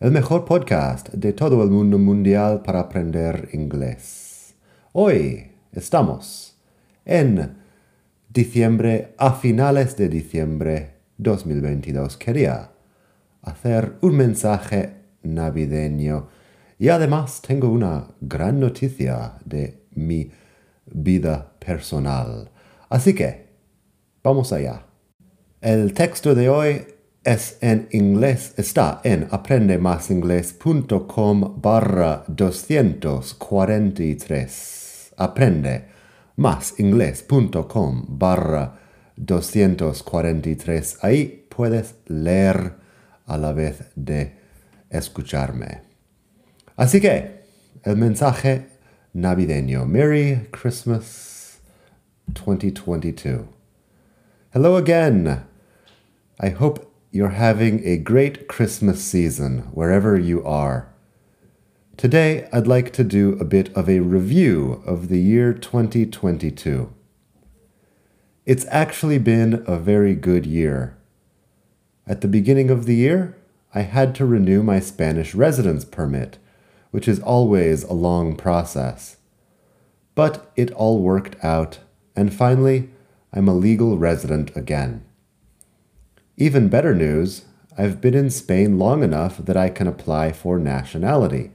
el mejor podcast de todo el mundo mundial para aprender inglés. Hoy estamos en diciembre, a finales de diciembre 2022. Quería hacer un mensaje navideño y además tengo una gran noticia de mi vida personal. Así que, vamos allá. El texto de hoy es en inglés, está en aprendemasingles.com barra 243. Aprende masinglés.com barra 243. Ahí puedes leer a la vez de escucharme. Así que, el mensaje navideño. Merry Christmas 2022. Hello again. I hope you're having a great Christmas season wherever you are. Today, I'd like to do a bit of a review of the year 2022. It's actually been a very good year. At the beginning of the year, I had to renew my Spanish residence permit, which is always a long process. But it all worked out, and finally, I'm a legal resident again. Even better news, I've been in Spain long enough that I can apply for nationality.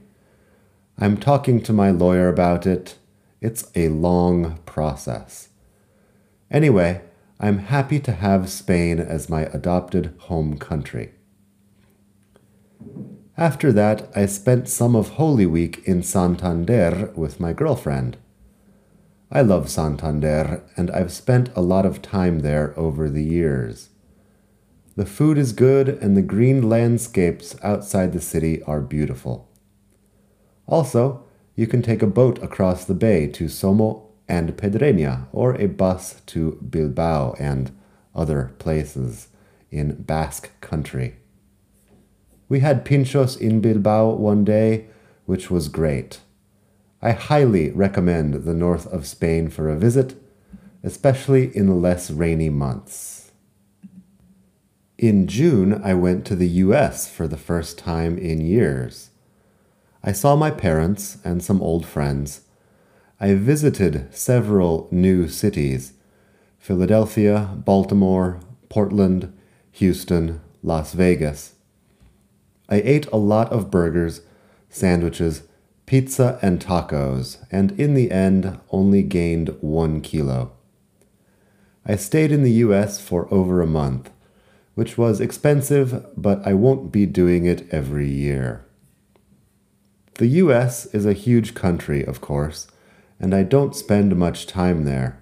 I'm talking to my lawyer about it. It's a long process. Anyway, I'm happy to have Spain as my adopted home country. After that, I spent some of Holy Week in Santander with my girlfriend. I love Santander, and I've spent a lot of time there over the years. The food is good, and the green landscapes outside the city are beautiful. Also, you can take a boat across the bay to Somo and Pedreña, or a bus to Bilbao and other places in Basque country. We had pinchos in Bilbao one day, which was great. I highly recommend the north of Spain for a visit, especially in the less rainy months. In June, I went to the US for the first time in years. I saw my parents and some old friends. I visited several new cities Philadelphia, Baltimore, Portland, Houston, Las Vegas. I ate a lot of burgers, sandwiches, pizza, and tacos, and in the end only gained one kilo. I stayed in the US for over a month which was expensive, but I won't be doing it every year. The US is a huge country, of course, and I don't spend much time there.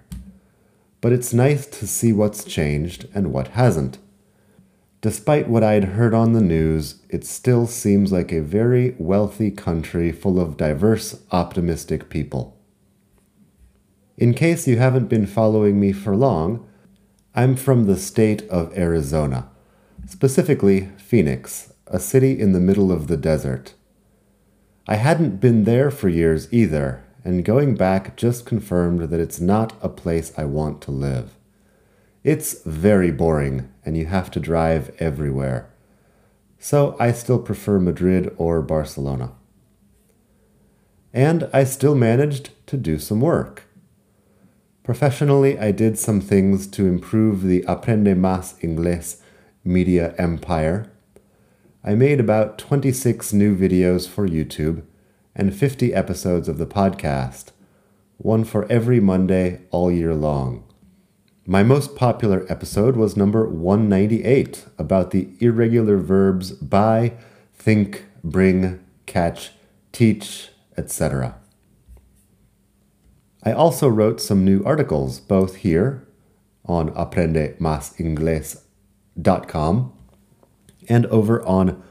But it's nice to see what's changed and what hasn't. Despite what I'd heard on the news, it still seems like a very wealthy country full of diverse, optimistic people. In case you haven't been following me for long, I'm from the state of Arizona, specifically Phoenix, a city in the middle of the desert. I hadn't been there for years either, and going back just confirmed that it's not a place I want to live. It's very boring, and you have to drive everywhere. So I still prefer Madrid or Barcelona. And I still managed to do some work. Professionally, I did some things to improve the Aprende Más Inglés media empire. I made about 26 new videos for YouTube and 50 episodes of the podcast, one for every Monday all year long. My most popular episode was number 198 about the irregular verbs buy, think, bring, catch, teach, etc. I also wrote some new articles, both here on aprendemasingles.com and over on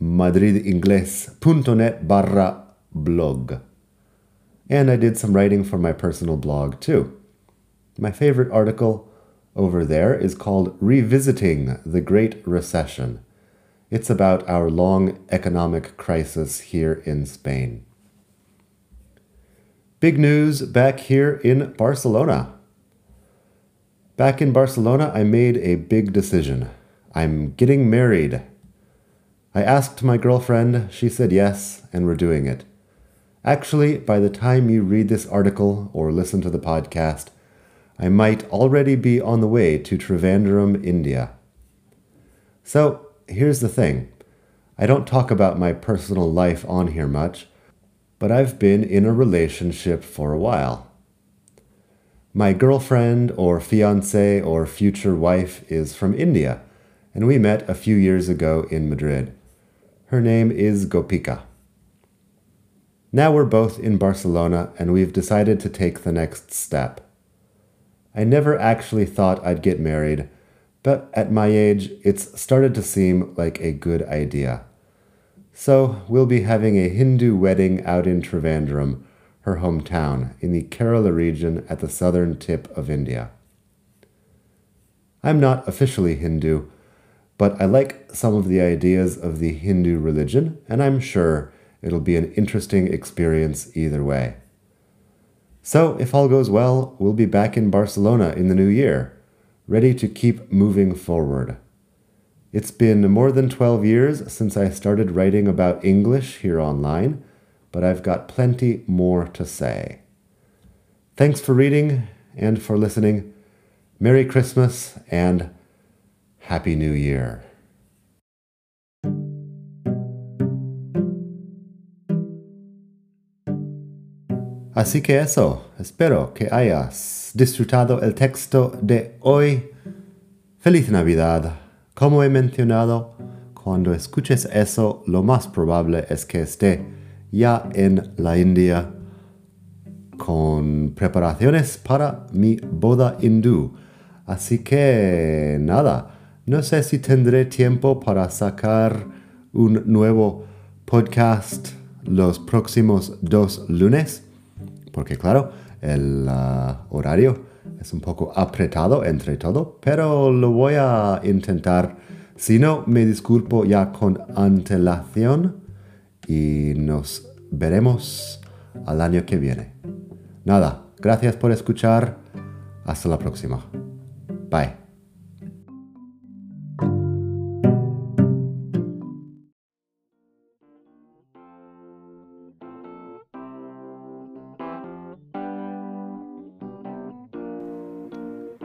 madridingles.net barra blog. And I did some writing for my personal blog too. My favorite article over there is called Revisiting the Great Recession. It's about our long economic crisis here in Spain. Big news back here in Barcelona. Back in Barcelona, I made a big decision. I'm getting married. I asked my girlfriend, she said yes, and we're doing it. Actually, by the time you read this article or listen to the podcast, I might already be on the way to Trivandrum, India. So, here's the thing I don't talk about my personal life on here much, but I've been in a relationship for a while. My girlfriend or fiance or future wife is from India, and we met a few years ago in Madrid. Her name is Gopika. Now we're both in Barcelona and we've decided to take the next step. I never actually thought I'd get married, but at my age, it's started to seem like a good idea. So we'll be having a Hindu wedding out in Trivandrum, her hometown, in the Kerala region at the southern tip of India. I'm not officially Hindu, but I like some of the ideas of the Hindu religion, and I'm sure it'll be an interesting experience either way. So, if all goes well, we'll be back in Barcelona in the new year, ready to keep moving forward. It's been more than 12 years since I started writing about English here online, but I've got plenty more to say. Thanks for reading and for listening. Merry Christmas and Happy New Year. Así que eso, espero que hayas disfrutado el texto de hoy. Feliz Navidad. Como he mencionado, cuando escuches eso, lo más probable es que esté ya en la India con preparaciones para mi boda hindú. Así que nada, no sé si tendré tiempo para sacar un nuevo podcast los próximos dos lunes, porque claro, el uh, horario es un poco apretado entre todo, pero lo voy a intentar. Si no, me disculpo ya con antelación y nos veremos al año que viene. Nada, gracias por escuchar. Hasta la próxima. Bye.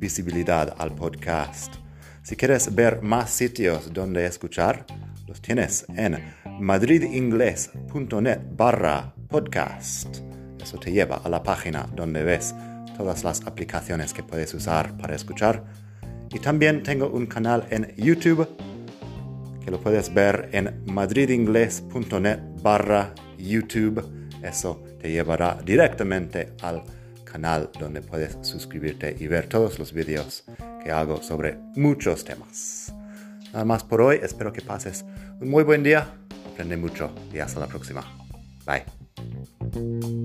visibilidad al podcast. Si quieres ver más sitios donde escuchar, los tienes en madridingles.net barra podcast. Eso te lleva a la página donde ves todas las aplicaciones que puedes usar para escuchar. Y también tengo un canal en YouTube que lo puedes ver en madridingles.net barra YouTube. Eso te llevará directamente al canal donde puedes suscribirte y ver todos los vídeos que hago sobre muchos temas. Nada más por hoy, espero que pases un muy buen día, aprende mucho y hasta la próxima. Bye.